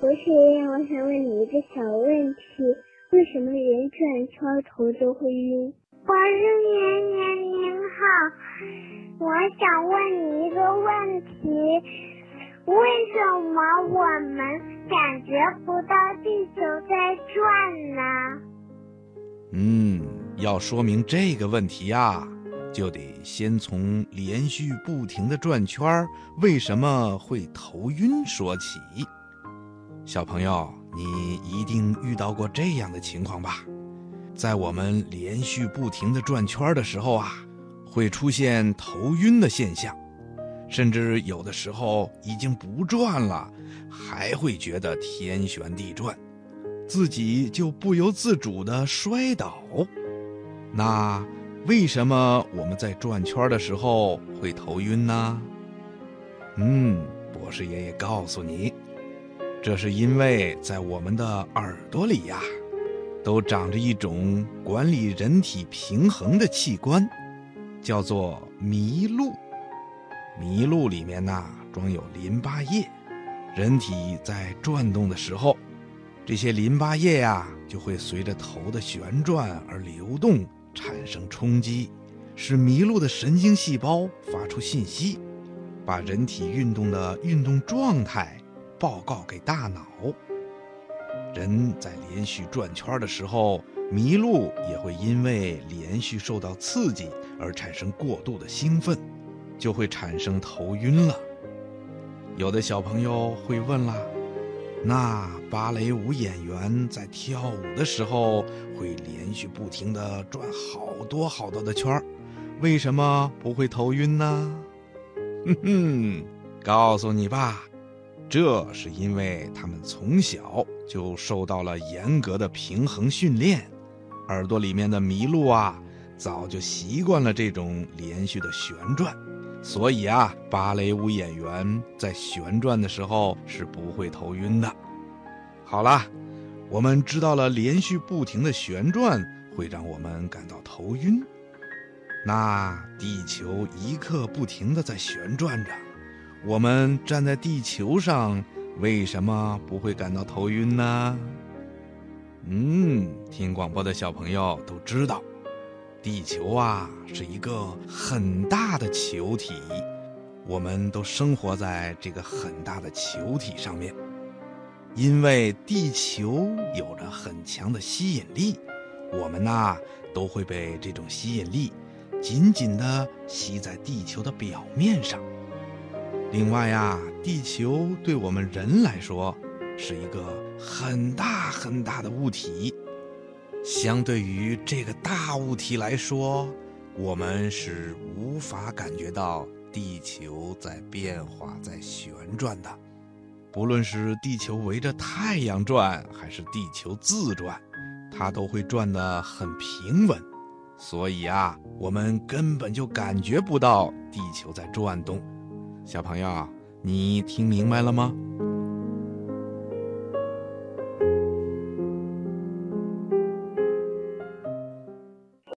博士爷爷，我想问你一个小问题：为什么人转圈头都会晕？博士爷爷您好，我想问你一个问题：为什么我们感觉不到地球在转呢？嗯，要说明这个问题呀，就得先从连续不停的转圈儿为什么会头晕说起。小朋友，你一定遇到过这样的情况吧？在我们连续不停的转圈的时候啊，会出现头晕的现象，甚至有的时候已经不转了，还会觉得天旋地转，自己就不由自主的摔倒。那为什么我们在转圈的时候会头晕呢？嗯，博士爷爷告诉你，这是因为在我们的耳朵里呀，都长着一种管理人体平衡的器官，叫做麋鹿。麋鹿里面呐装有淋巴液，人体在转动的时候，这些淋巴液呀就会随着头的旋转而流动，产生冲击，使麋鹿的神经细胞发出信息，把人体运动的运动状态报告给大脑。人在连续转圈的时候，麋鹿也会因为连续受到刺激而产生过度的兴奋，就会产生头晕了。有的小朋友会问啦，那芭蕾舞演员在跳舞的时候会连续不停地转好多好多的圈儿，为什么不会头晕呢？哼哼，告诉你吧，这是因为他们从小就受到了严格的平衡训练，耳朵里面的麋鹿啊，早就习惯了这种连续的旋转，所以啊，芭蕾舞演员在旋转的时候是不会头晕的。好啦，我们知道了连续不停的旋转会让我们感到头晕，那地球一刻不停的在旋转着。我们站在地球上，为什么不会感到头晕呢？嗯，听广播的小朋友都知道，地球啊是一个很大的球体，我们都生活在这个很大的球体上面。因为地球有着很强的吸引力，我们呐都会被这种吸引力紧紧地吸在地球的表面上。另外呀，地球对我们人来说是一个很大很大的物体，相对于这个大物体来说，我们是无法感觉到地球在变化、在旋转的。不论是地球围着太阳转，还是地球自转，它都会转得很平稳，所以啊，我们根本就感觉不到地球在转动。小朋友，你听明白了吗？